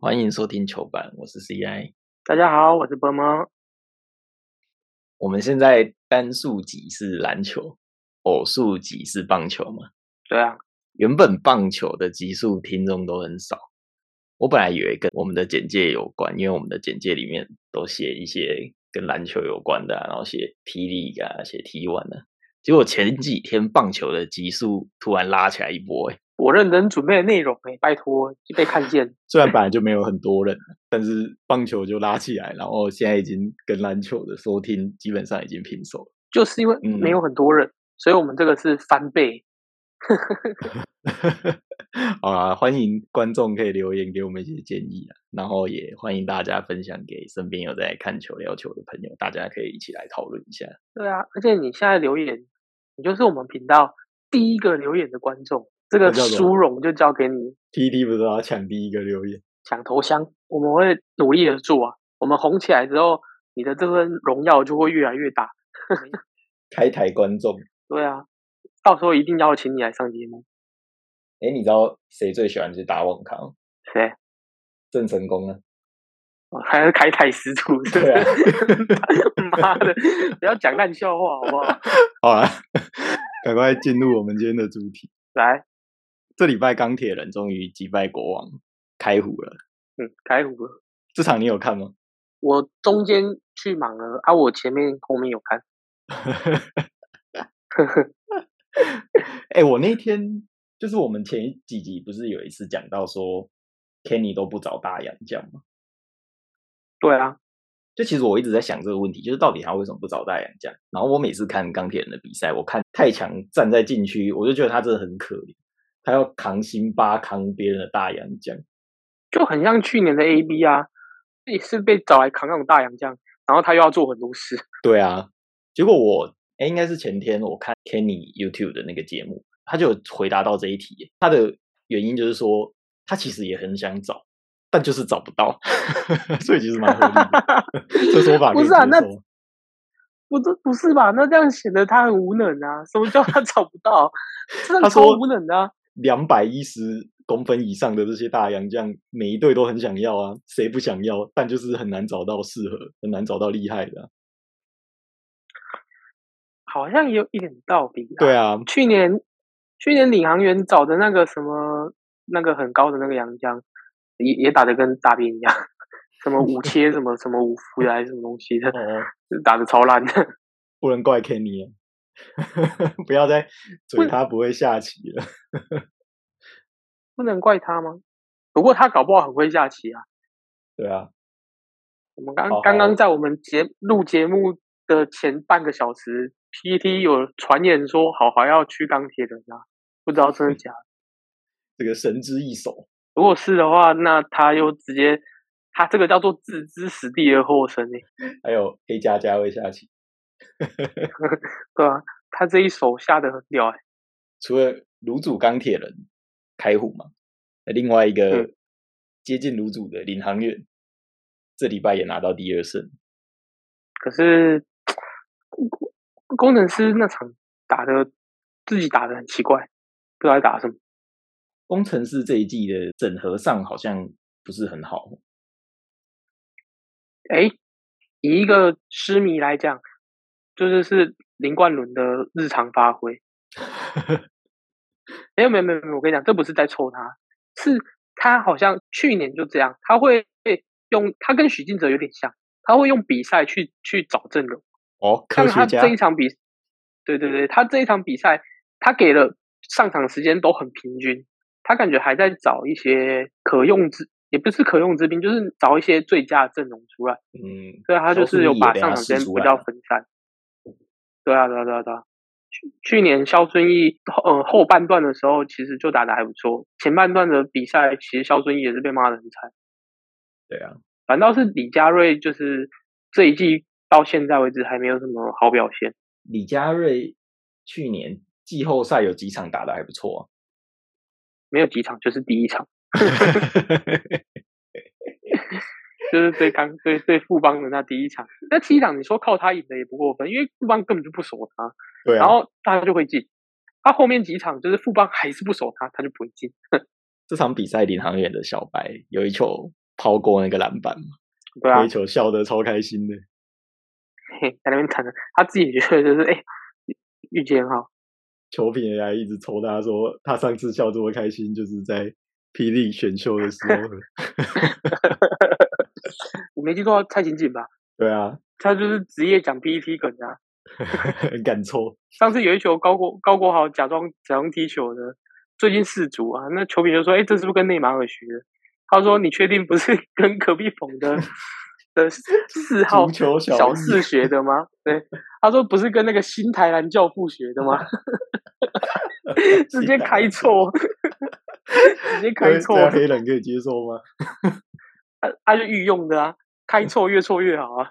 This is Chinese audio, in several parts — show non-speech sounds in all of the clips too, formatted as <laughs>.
欢迎收听球板，我是 CI。大家好，我是波波。我们现在单数集是篮球，偶数集是棒球嘛？对啊，原本棒球的集数听众都很少，我本来以为跟我们的简介有关，因为我们的简介里面都写一些跟篮球有关的，然后写霹雳啊，写 T one 的。结果前几天棒球的集数突然拉起来一波，哎，我认真准备的内容，哎，拜托就被看见。<laughs> 虽然本来就没有很多人，但是棒球就拉起来，然后现在已经跟篮球的收听基本上已经平手了。就是因为没有很多人，所以我们这个是翻倍。<laughs> 好啦，欢迎观众可以留言给我们一些建议啊，然后也欢迎大家分享给身边有在看球、聊球的朋友，大家可以一起来讨论一下。对啊，而且你现在留言，你就是我们频道第一个留言的观众，这个殊荣就交给你。T T 不是要抢第一个留言，抢头香，我们会努力的做啊。我们红起来之后，你的这份荣耀就会越来越大。<laughs> 开台观众，对啊，到时候一定要请你来上节目。哎，你知道谁最喜欢去打网咖？谁？郑成功啊！还是开台师徒？<laughs> 对啊！<laughs> 妈的，不要讲烂笑话，好不好？好啊，赶快进入我们今天的主题。来，这礼拜钢铁人终于击败国王，开胡了。嗯，开胡了。这场你有看吗？我中间去忙了啊，我前面后面有看。<laughs> 哎，我那天。就是我们前几集不是有一次讲到说，Kenny 都不找大洋将吗？对啊，就其实我一直在想这个问题，就是到底他为什么不找大洋将？然后我每次看钢铁人的比赛，我看太强站在禁区，我就觉得他真的很可怜，他要扛辛巴扛别人的大洋将，就很像去年的 AB 啊，也是被找来扛那种大洋将，然后他又要做很多事。<laughs> 对啊，结果我哎，应该是前天我看 Kenny YouTube 的那个节目。他就回答到这一题，他的原因就是说，他其实也很想找，但就是找不到，<laughs> 所以其实蛮合理的。<laughs> 这说法不是啊？那不是不是吧？那这样显得他很无能啊？什么叫他找不到？他超无能的。两百一十公分以上的这些大洋将，每一队都很想要啊，谁不想要？但就是很难找到适合，很难找到厉害的。好像也有一点道理。对啊，去年。去年领航员找的那个什么那个很高的那个洋将，也也打的跟大便一样，<laughs> 什么五切什么什么五福还是什么东西的，<laughs> <laughs> 打的超烂的。不能怪 Kenny，<laughs> 不要再嘴他不会下棋了。<laughs> 不能怪他吗？不过他搞不好很会下棋啊。对啊。我们刚刚刚在我们节录节目的前半个小时。P.T. 有传言说好还要去钢铁人啊，不知道真的假的。<laughs> 这个神之一手，如果是的话，那他又直接，他这个叫做置之死地而后生呢。还有黑加加会下棋，<laughs> 对啊，他这一手下的很屌哎。除了卤煮钢铁人开虎嘛，另外一个接近卤煮的领航员，这礼拜也拿到第二胜。可是。工程师那场打的自己打的很奇怪，不知道在打什么。工程师这一季的整合上好像不是很好。哎，以一个痴迷来讲，就是是林冠伦的日常发挥。<laughs> 没有没有没有没有，我跟你讲，这不是在抽他，是他好像去年就这样，他会用他跟许晋哲有点像，他会用比赛去去找阵容。哦，科学家这一场比，对对对，他这一场比赛，他给了上场时间都很平均，他感觉还在找一些可用之，也不是可用之兵，就是找一些最佳阵容出来。嗯，对他就是有把上场时间比较分散。对啊，对啊，对啊，对啊。去去年肖尊义呃后半段的时候，其实就打的还不错，前半段的比赛，其实肖尊义也是被骂的很惨。对啊，反倒是李佳瑞，就是这一季。到现在为止还没有什么好表现。李佳瑞去年季后赛有几场打的还不错，没有几场就是第一场，<laughs> 就是对刚对对富邦的那第一场。那第一场你说靠他赢的也不过分，因为富邦根本就不守他，对，然后大家就会进。他后面几场就是富邦还是不守他，他就不会进。<laughs> 这场比赛领航员的小白有一球抛过那个篮板嘛，对啊，一球笑得超开心的，嘿，在那边谈的，他自己觉得就是哎，遇见很好。球评也还一直抽他说，他上次笑这么开心，就是在霹雳选秀的时候。<laughs> 我没记错，蔡琴锦吧？对啊，他就是职业讲 PPT 梗的，很敢错。上次有一球高国高国豪假装假装踢球的，最近四足啊，那球评就说：“哎，这是不是跟内马尔学的？”他说：“你确定不是跟隔壁冯的 <laughs> 的四号小四学的吗？”对，他说：“不是跟那个新台南教父学的吗？” <laughs> 直接开错，直接开错，黑人可以接受吗？他他是御用的啊，开错越错越好啊。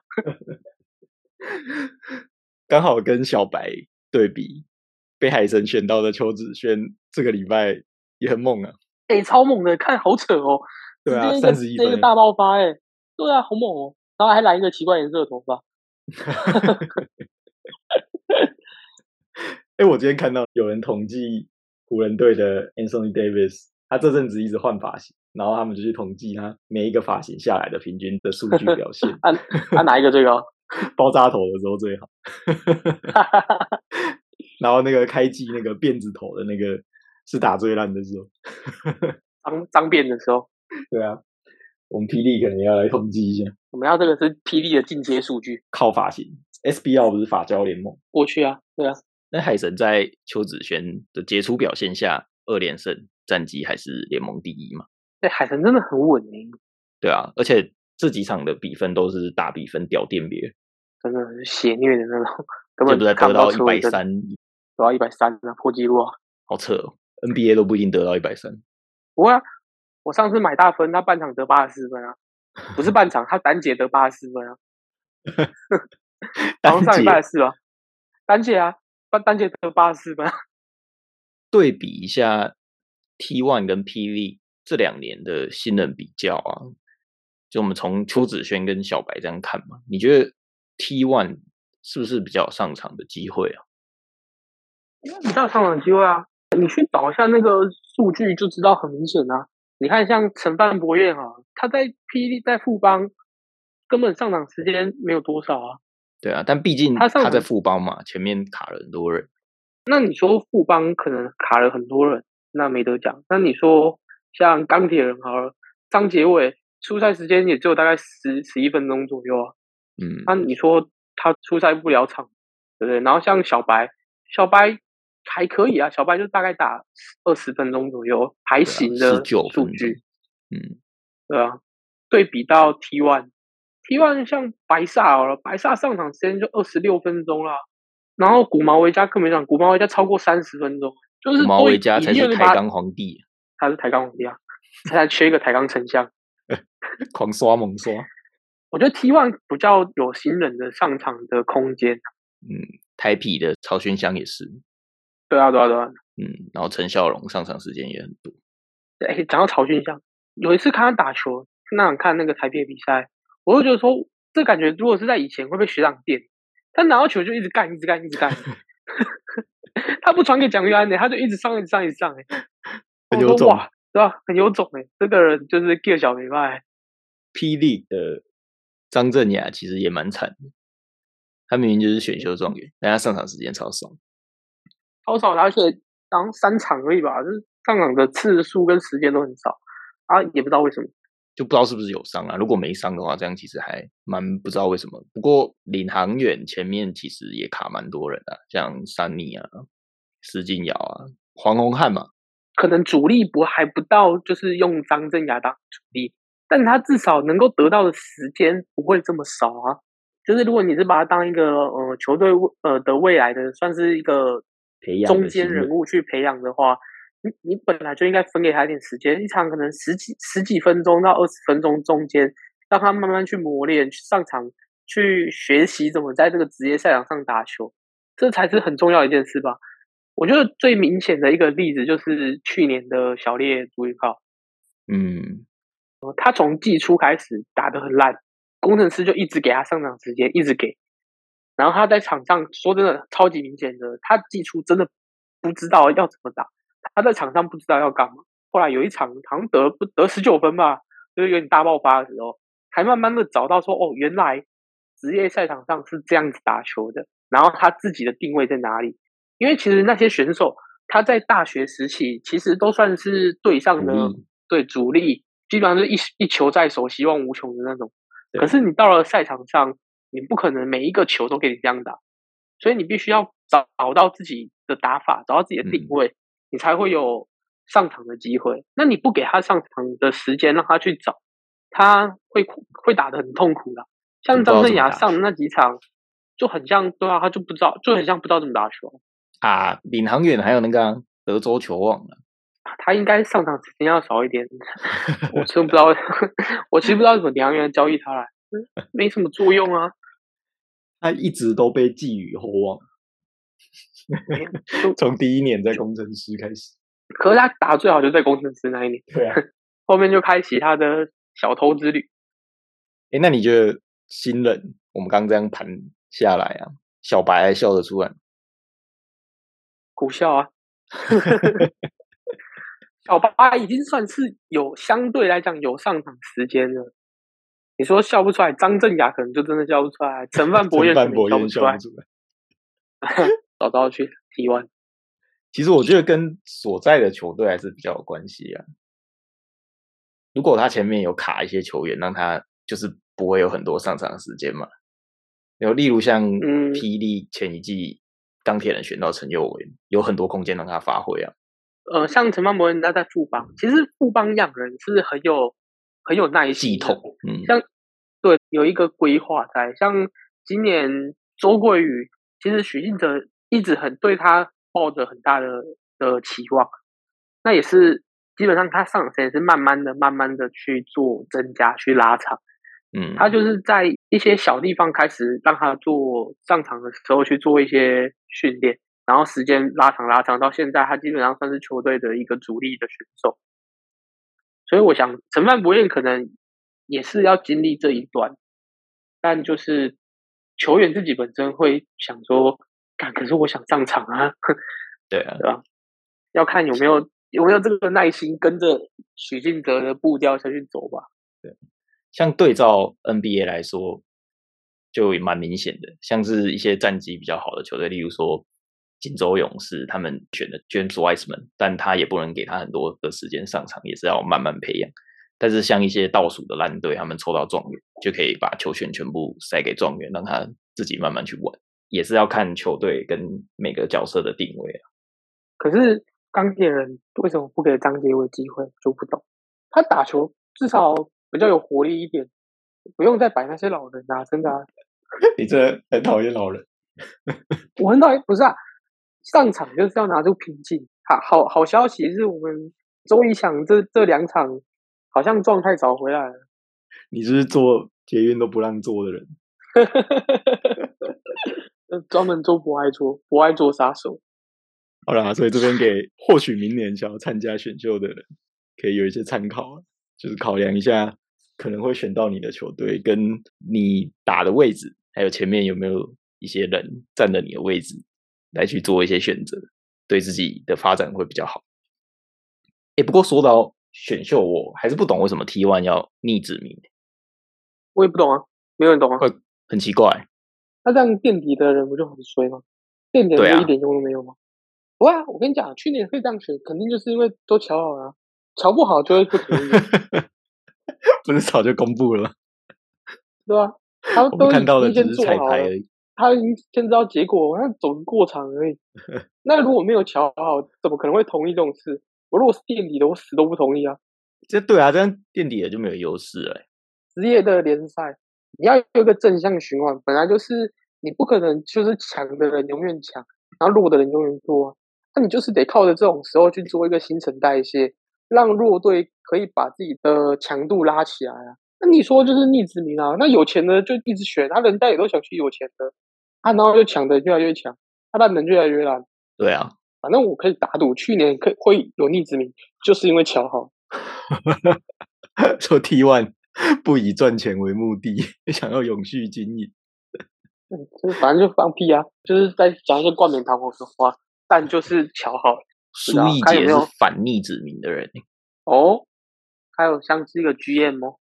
<laughs> 刚好跟小白对比，被海神选到的邱子轩，这个礼拜也很猛啊！哎，超猛的，看好扯哦。对啊，三十一分，个大爆发哎！对啊，好猛哦！然后还染一个奇怪颜色的头发。<laughs> 哎，我今天看到有人统计湖人队的 Anthony Davis，他这阵子一直换发型，然后他们就去统计他每一个发型下来的平均的数据表 <laughs> 现。按按哪一个最高？<laughs> 爆炸头的时候最好。然后那个开机那个辫子头的那个是打最烂的时候，<laughs> 脏脏辫的时候。对啊，我们霹雳可能要来统计一下。我们要这个是霹雳的进阶数据，靠发型。SBL 不是法交联盟过去啊，对啊。那海神在邱子轩的杰出表现下，二连胜战绩还是联盟第一嘛？对，海神真的很稳赢。对啊，而且这几场的比分都是大比分屌电别，真的是血虐的那种，根本在得到一百三，得到一百三啊，破纪录啊！好扯哦，NBA 都不一定得到一百三。不会啊，我上次买大分，他半场得八十四分啊，不是半场，他单节得八十四分啊。<laughs> 单节八十四啊，单节啊。单单节得八十四分，对比一下 T One 跟霹雳这两年的新人比较啊，就我们从邱子轩跟小白这样看嘛，你觉得 T One 是不是比较上场的机会啊？比较上场机会啊，你去找一下那个数据就知道很明显啊。你看像陈范博彦啊，他在霹雳在富邦根本上场时间没有多少啊。对啊，但毕竟他他在富邦嘛，前面卡了很多人。那你说富邦可能卡了很多人，那没得讲。那你说像钢铁人好了，张杰伟出赛时间也只有大概十十一分钟左右啊。嗯，那你说他出赛不了场，对不对？然后像小白，小白还可以啊，小白就大概打二十分钟左右，还行的数据。嗯，对啊，对比到 T one。T one 像白萨好了，白萨上场时间就二十六分钟啦。然后古毛维加更没讲，古毛维加超过三十分钟，就是古毛维加才是抬杠皇帝，他是抬杠皇帝啊，他还缺一个抬杠丞相，<laughs> 狂刷猛刷。我觉得 T one 比较有新人的上场的空间，嗯，台皮的曹勋香也是，对啊对啊对啊，嗯，然后陈孝龙上场时间也很多。哎，讲到曹勋香，有一次看他打球，那场看那个台皮比赛。我就觉得说，这感觉如果是在以前会被学长电，他拿到球就一直干，一直干，一直干。<laughs> 他不传给蒋玉安的，他就一直上，一直上，一直上。哎，很有种，对吧？很有种哎，这个人就是 Gear 小明白。霹雳的张镇雅其实也蛮惨的，他明明就是选秀状元，但他上场时间超少，超少，而且当三场而已吧，就是上场的次数跟时间都很少啊，也不知道为什么。就不知道是不是有伤啊？如果没伤的话，这样其实还蛮不知道为什么。不过领航员前面其实也卡蛮多人的，像山尼啊、施晋尧啊、黄宏汉嘛。可能主力不还不到，就是用张镇雅当主力，但他至少能够得到的时间不会这么少啊。就是如果你是把他当一个呃球队呃的未来的，算是一个中间人物去培养的话。你你本来就应该分给他一点时间，一场可能十几十几分钟到二十分钟中间，让他慢慢去磨练、去上场、去学习怎么在这个职业赛场上打球，这才是很重要一件事吧。我觉得最明显的一个例子就是去年的小烈朱一浩，嗯，他从季初开始打的很烂，工程师就一直给他上场时间，一直给，然后他在场上说真的超级明显的，他季初真的不知道要怎么打。他在场上不知道要干嘛，后来有一场好像得不得十九分吧，就是有点大爆发的时候，才慢慢的找到说，哦，原来职业赛场上是这样子打球的，然后他自己的定位在哪里？因为其实那些选手他在大学时期其实都算是队上的对主力，基本上是一一球在手，希望无穷的那种。可是你到了赛场上，你不可能每一个球都给你这样打，所以你必须要找找到自己的打法，找到自己的定位，你才会有上场的机会。那你不给他上场的时间，让他去找，他会会打的很痛苦的。像张镇雅上的那几场，就很像对啊，他就不知道，就很像不知道怎么打球啊。领航员还有那个德州球王了，他应该上场时间要少一点。<laughs> 我真不知道，<laughs> 我其实不知道怎么领航员交易他来，没什么作用啊。他一直都被寄予厚望，<laughs> 从第一年在工程师开始。可是他打最好就在工程师那一年，对啊，后面就开启他的小偷之旅。哎，那你觉得新人？我们刚这样盘下来啊，小白还笑得出来？苦笑啊！<laughs> 小白已经算是有相对来讲有上场时间了。你说笑不出来，张镇雅可能就真的笑不出来，陈范博彦 <laughs> 笑不出来。找到去 T one，其实我觉得跟所在的球队还是比较有关系啊。如果他前面有卡一些球员，让他就是不会有很多上场时间嘛。有例如像霹雳前一季钢铁人选到陈佑维，有很多空间让他发挥啊。呃，像陈方博人他在富邦，其实富邦养人是很有。很有耐系统，嗯，像对有一个规划在，像今年周桂宇，其实许晋哲一直很对他抱着很大的的期望，那也是基本上他上场时间是慢慢的、慢慢的去做增加、去拉长，嗯，他就是在一些小地方开始让他做上场的时候去做一些训练，然后时间拉长、拉长到现在，他基本上算是球队的一个主力的选手。所以我想，陈范博彦可能也是要经历这一段，但就是球员自己本身会想说，干，可是我想上场啊，对啊，对吧？要看有没有有没有这个耐心跟着许晋哲的步调下去走吧。对，像对照 NBA 来说，就蛮明显的，像是一些战绩比较好的球队，例如说。锦州勇士他们选的 James Wiseman，但他也不能给他很多的时间上场，也是要慢慢培养。但是像一些倒数的烂队，他们抽到状元就可以把球权全部塞给状元，让他自己慢慢去玩，也是要看球队跟每个角色的定位啊。可是钢铁人为什么不给张杰伟机会？就不懂。他打球至少比较有活力一点，不用再摆那些老人啊！真的，<laughs> 你这很讨厌老人。我很讨厌，不是啊。上场就是要拿出平静。好好好消息是我们周一想这这两场好像状态找回来了。你是做捷运都不让做的人，<laughs> 专门做不爱做不爱做杀手。好啦，所以这边给或许明年想要参加选秀的人可以有一些参考，就是考量一下可能会选到你的球队，跟你打的位置，还有前面有没有一些人站在你的位置。来去做一些选择，对自己的发展会比较好。哎，不过说到选秀，我还是不懂为什么 T One 要逆指名。我也不懂啊，没有人懂啊，很奇怪。那这样垫底的人不就很衰吗？垫底就一点用都没有吗？不啊，我跟你讲，去年会这样选，肯定就是因为都瞧好了，瞧不好就会不同意。<laughs> 不是早就公布了吗？对啊，他都看到的只是彩排而已。他已经先知道结果，他走个过场而已。<laughs> 那如果没有瞧好，怎么可能会同意这种事？我如果是垫底的，我死都不同意啊！这对啊，这样垫底的就没有优势了。职业的联赛，你要有一个正向循环，本来就是你不可能就是强的人永远强，然后弱的人永远弱。那你就是得靠着这种时候去做一个新陈代谢，让弱队可以把自己的强度拉起来啊。那你说就是逆殖民啊？那有钱的就一直选，他人家也都想去有钱的。他然后就抢的越来越强，他烂人越来越烂。对啊，反正我可以打赌，去年可会有逆之名，就是因为巧好。<laughs> 说 T one 不以赚钱为目的，想要永续经营。<laughs> 嗯，就是反正就放屁啊，就是在讲一些冠冕堂皇的话，但就是巧好。苏毅姐是反逆子民的人哦，还有像是一个 GM 哦，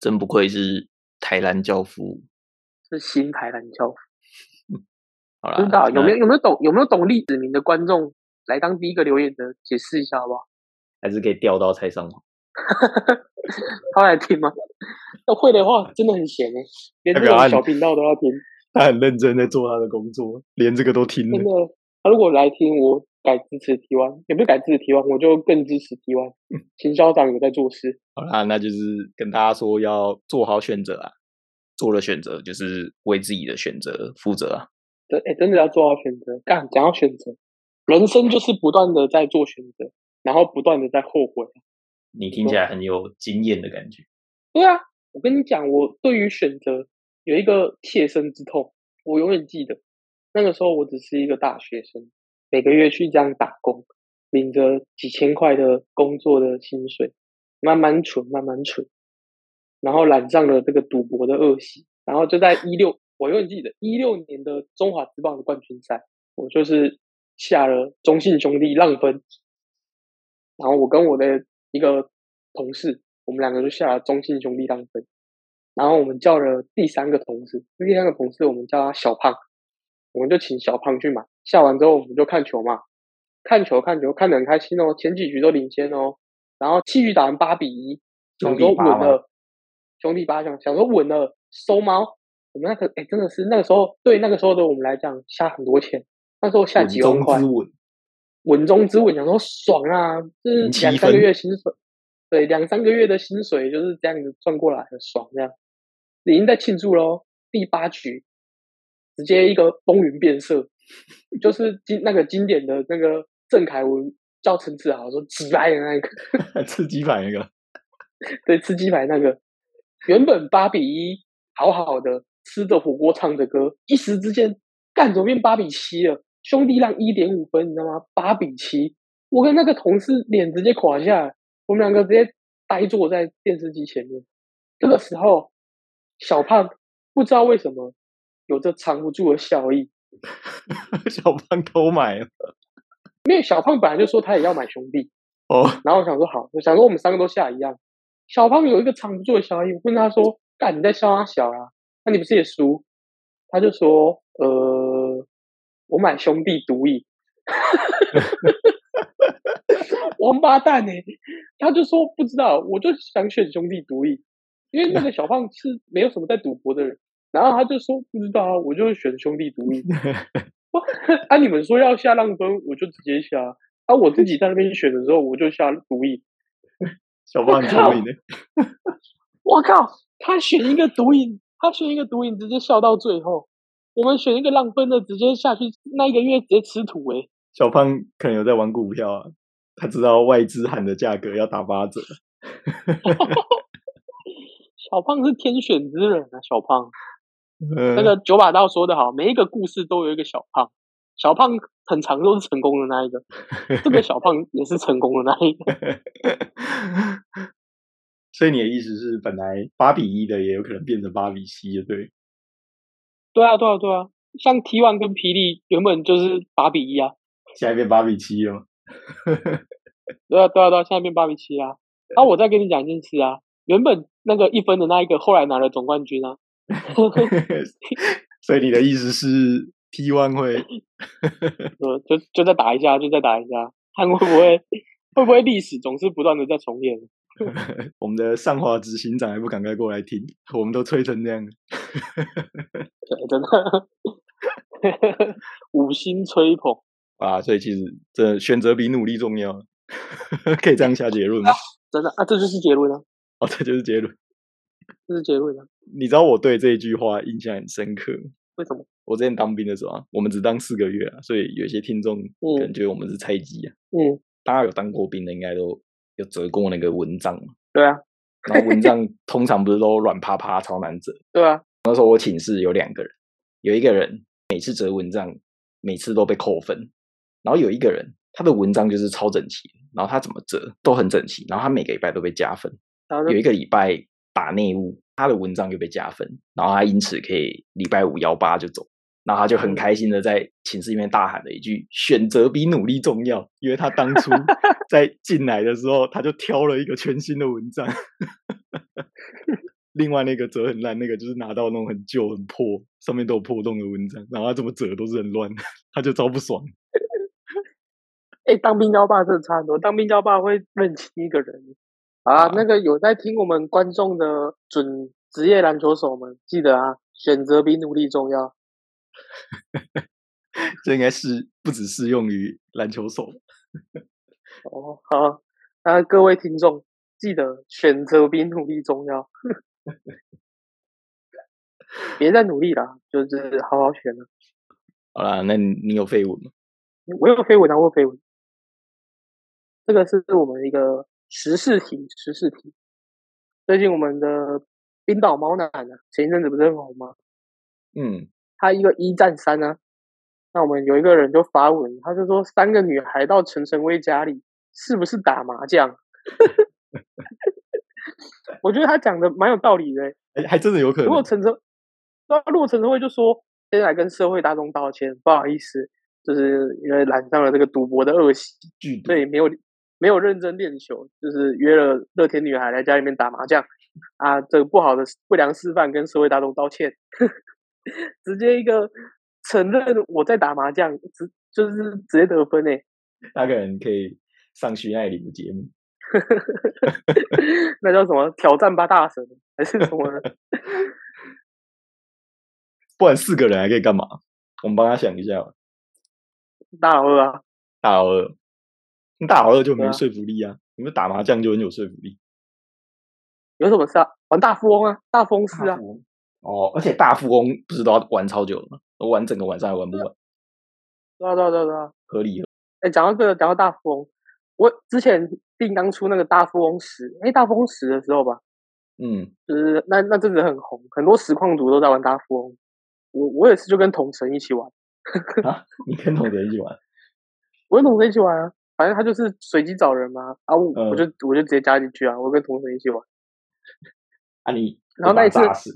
真不愧是台南教父，是新台南教父。<laughs> 好啦，不知道有没有有没有懂有没有懂历史名的观众来当第一个留言的解释一下好不好？还是可以调到蔡尚华。<laughs> 他会来听吗？那会的话，真的很闲哎，连这种小频道都要听。他很认真在做他的工作，连这个都听真的，他如果来听，我改支持 T one，也不是改支持 T one，我就更支持 T one。秦校长有在做事，好啦，那就是跟大家说要做好选择啊，做了选择就是为自己的选择负责啊。对，哎，真的要做好选择。干，讲到选择，人生就是不断的在做选择，然后不断的在后悔。你听起来很有经验的感觉。对啊，我跟你讲，我对于选择有一个切身之痛，我永远记得。那个时候我只是一个大学生，每个月去这样打工，领着几千块的工作的薪水，慢慢存，慢慢存，然后染上了这个赌博的恶习，然后就在一六，我永远记得一六年的中华职棒的冠军赛，我就是下了中信兄弟浪分，然后我跟我的一个同事，我们两个就下了中信兄弟浪分，然后我们叫了第三个同事，第三个同事我们叫他小胖，我们就请小胖去买，下完之后我们就看球嘛，看球看球看得很开心哦，前几局都领先哦，然后七局打完八比一，想说稳了，兄弟八想想说稳了收猫，我们那个哎真的是那个时候对那个时候的我们来讲下很多钱，那时候下几万块。稳稳中之稳，想说爽啊，就是两三个月薪水，对，两三个月的薪水就是这样子赚过来，很爽这样。已经在庆祝喽，第八局直接一个风云变色，就是经那个经典的那个郑凯文叫陈志豪说几百的那个，<laughs> 吃鸡排那个，对，吃鸡排那个，原本八比一，好好的吃着火锅唱着歌，一时之间干怎么变八比七了？兄弟让一点五分，你知道吗？八比七，我跟那个同事脸直接垮下来，我们两个直接呆坐在电视机前面。这个时候，小胖不知道为什么有着藏不住的笑意，<laughs> 小胖偷买了因为小胖本来就说他也要买兄弟，哦，然后我想说好，我想说我们三个都下一样。小胖有一个藏不住的笑意，我问他说：“干你在笑他小啊？那你不是也输？”他就说：“呃，我买兄弟独赢。”王八蛋呢、他就说不知道，我就想选兄弟独赢，因为那个小胖是没有什么在赌博的人，然后他就说不知道啊，我就选兄弟独立。啊，你们说要下浪分，我就直接下。啊，我自己在那边选的时候，我就下独赢。小胖很聪明的，我靠，他选一个毒瘾，他选一个毒瘾，直接笑到最后。我们选一个浪分的，直接下去那一个月直接吃土哎、小胖可能有在玩股票啊，他知道外资喊的价格要打八折，<laughs> 小胖是天选之人啊，小胖。呃那个九把刀说的好，每一个故事都有一个小胖，小胖很常都是成功的那一个，这个小胖也是成功的那一个。<laughs> 所以你的意思是，本来八比一的也有可能变成八比七的，对？对啊，对啊，对啊，像 T one 跟霹雳原本就是八比一啊，现在变八比七了吗？对啊，对啊，对啊，现在变八比七啊。啊，我再跟你讲一件事啊，原本那个一分的那一个，后来拿了总冠军啊。<laughs> 所以你的意思是 T one 会 <laughs> 呃，就就再打一下，就再打一下，看会不会会不会历史总是不断的在重演。<laughs> 我们的上华执行长还不赶快过来听？我们都吹成这样真的，五星吹捧。啊！所以其实这选择比努力重要，可以这样下结论吗？真的啊，这就是结论啊，哦，这就是结论。这是结论啊。你知道我对这一句话印象很深刻。为什么？我之前当兵的时候啊，我们只当四个月啊，所以有些听众可能觉得我们是菜鸡啊。嗯，大家有当过兵的，应该都有折过那个蚊帐嘛。对啊，然后蚊帐 <laughs> 通常不是都软趴趴、超难折。对啊，那时候我寝室有两个人，有一个人每次折蚊帐，每次都被扣分，然后有一个人他的蚊帐就是超整齐，然后他怎么折都很整齐，然后他每个礼拜都被加分。然有一个礼拜打内务，他的文章就被加分，然后他因此可以礼拜五幺八就走。然后他就很开心的在寝室里面大喊了一句：“选择比努力重要。”因为他当初 <laughs> 在进来的时候，他就挑了一个全新的文章。<laughs> 另外那个折很烂，那个就是拿到那种很旧、很破、上面都有破洞的文章，然后他怎么折都是很乱，<laughs> 他就超不爽。哎，当兵交霸真的差很多，当兵交霸会认清一个人啊。那个有在听我们观众的准职业篮球手们，记得啊，选择比努力重要。<laughs> 这应该是不只适用于篮球手。哦，好，那各位听众记得选择比努力重要。<laughs> 别再努力了，就是好好选了。好啦，那你有绯闻吗？我有绯闻啊，我有绯闻。这个是我们一个时事题，时事题。最近我们的冰岛猫男啊，前一阵子不是很红吗？嗯。他一个一战三呢，那我们有一个人就发文，他就说三个女孩到陈晨威家里，是不是打麻将？<laughs> 我觉得他讲的蛮有道理的，哎，还真的有可能。如果陈晨，那如果陈晨威就说，先来跟社会大众道歉，不好意思，就是因为染上了这个赌博的恶习，所以没有没有认真练球，就是约了乐天女孩来家里面打麻将啊，这个不好的不良示范，跟社会大众道歉。<laughs> 直接一个承认我在打麻将，直就是直接得分诶。那个人可以上徐爱玲的节目，<laughs> 那叫什么挑战吧大神还是什么？<laughs> 不然四个人还可以干嘛？我们帮他想一下。大老二啊，大老二，大老二就没说服力啊。你们打麻将就很有说服力。有什么事啊？玩大富翁啊，大风是啊。哦，而且大富翁不是都要玩超久了吗？玩整个晚上还玩不完。对啊对啊对啊，合理。哎，讲到这个，讲到大富翁，我之前定当初那个大富翁十，哎，大富翁十的时候吧，嗯，就是那那阵子很红，很多实况组都在玩大富翁。我我也是就跟同城一起玩。啊？你跟同神一起玩？我跟同神一起玩啊，<laughs> 反正他就是随机找人嘛，啊，我我就我就直接加进去啊，我跟同学一起玩。啊你？然后那一次还是？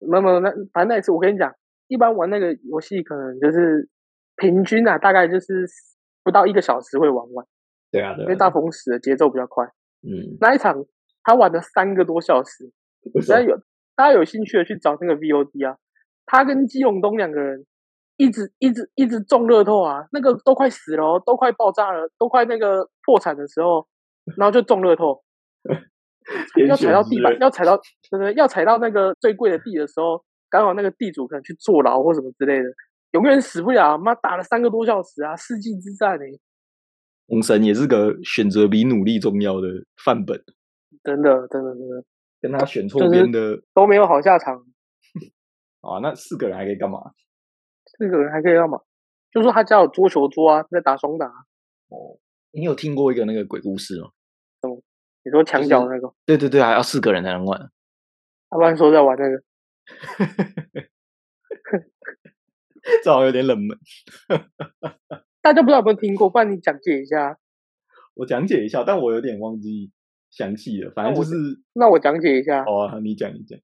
没有没有，那反正那一次我跟你讲，一般玩那个游戏可能就是平均啊，大概就是不到一个小时会玩完。对啊，因为大风死的节奏比较快。嗯，那一场他玩了三个多小时。大家有大家有兴趣的去找那个 VOD 啊，他跟季永东两个人一直一直一直中乐透啊，那个都快死了，都快爆炸了，都快那个破产的时候，然后就中乐透。<laughs> 要踩到地板，要踩到，对不对？要踩到那个最贵的地的时候，刚好那个地主可能去坐牢或什么之类的，永远死不了。妈打了三个多小时啊，世纪之战哎！红神也是个选择比努力重要的范本，真的，真的，真的，跟他选错边的都没有好下场。<laughs> 啊，那四个人还可以干嘛？四个人还可以干嘛？就说他家有桌球桌啊，在打双打。哦，你有听过一个那个鬼故事吗？你说墙角那个？对对对还，要四个人才能玩。他不然说在玩那个，<laughs> 这好像有点冷门。<laughs> 大家不知道有没有听过？不然你讲解一下。我讲解一下，但我有点忘记详细了。反正就是，那我讲解一下。哦，你讲一讲。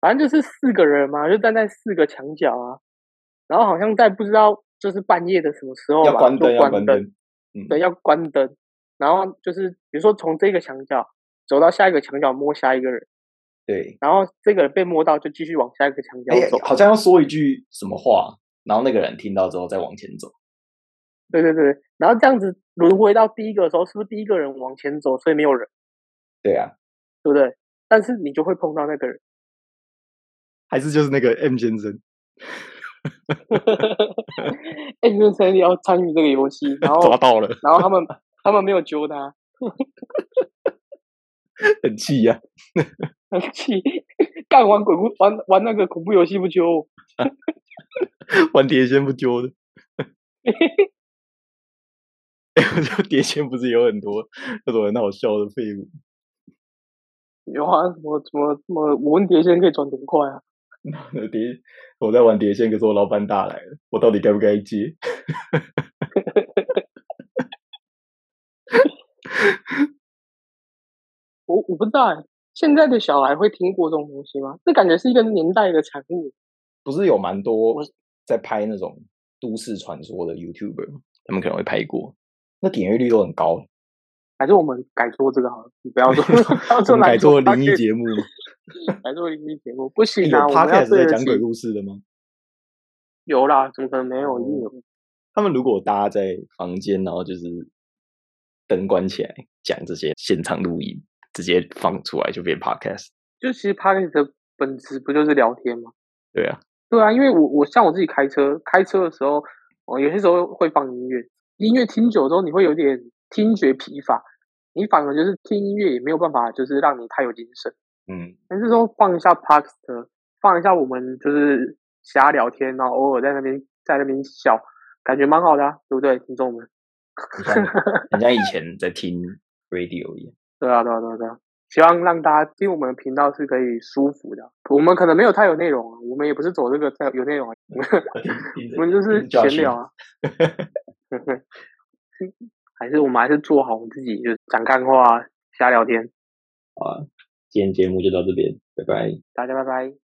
反正就是四个人嘛，就站在四个墙角啊，然后好像在不知道就是半夜的什么时候要关灯，要关灯，嗯，对，要关灯。然后就是，比如说从这个墙角走到下一个墙角摸下一个人，对，然后这个人被摸到就继续往下一个墙角走，好像要说一句什么话，然后那个人听到之后再往前走。对对对，然后这样子轮回到第一个的时候，是不是第一个人往前走，所以没有人？对啊，对不对？但是你就会碰到那个人，还是就是那个 M 先生？M 先生要参与这个游戏，然后 <laughs> 抓到了，然后他们。他们没有揪他，<laughs> 很气呀，很气！干玩鬼故玩玩那个恐怖游戏不揪，<laughs> 玩碟仙不揪的。哎，我碟仙不是有很多那种很好笑的废物？有啊，什么什么什么？我问碟仙可以转多快啊？<laughs> 碟，我在玩碟仙，可是我老板打来了，我到底该不该接？<laughs> 我我不知道，现在的小孩会听过这种东西吗？这感觉是一个年代的产物。不是有蛮多在拍那种都市传说的 YouTuber，他们可能会拍过，那点阅率都很高。还是我们改做这个好了，你不要 <laughs> 做，我们 <laughs> 改做灵异节目，改做灵异节目不行啊！我们要在讲鬼故事的吗？有啦，怎么可能没有？一定有。他们如果大家在房间，然后就是灯关起来讲这些现场录音，直接放出来就变 Podcast。就其实 Podcast 的本质不就是聊天吗？对啊，对啊，因为我我像我自己开车，开车的时候，我有些时候会放音乐，音乐听久之后，你会有点。听觉疲乏，你反而就是听音乐也没有办法，就是让你太有精神。嗯，但是说放一下 Parks 的放一下我们就是瞎聊天，然后偶尔在那边在那边笑，感觉蛮好的，对不对，听众们？人家以前在听 radio 一样。对啊，对啊，对啊，对啊！希望让大家听我们的频道是可以舒服的。我们可能没有太有内容啊，我们也不是走这个太有内容啊，<laughs> <laughs> 我们就是闲聊啊。<laughs> 还是我们还是做好我们自己，就是讲干话、瞎聊天。好啊，今天节目就到这边，拜拜，大家拜拜。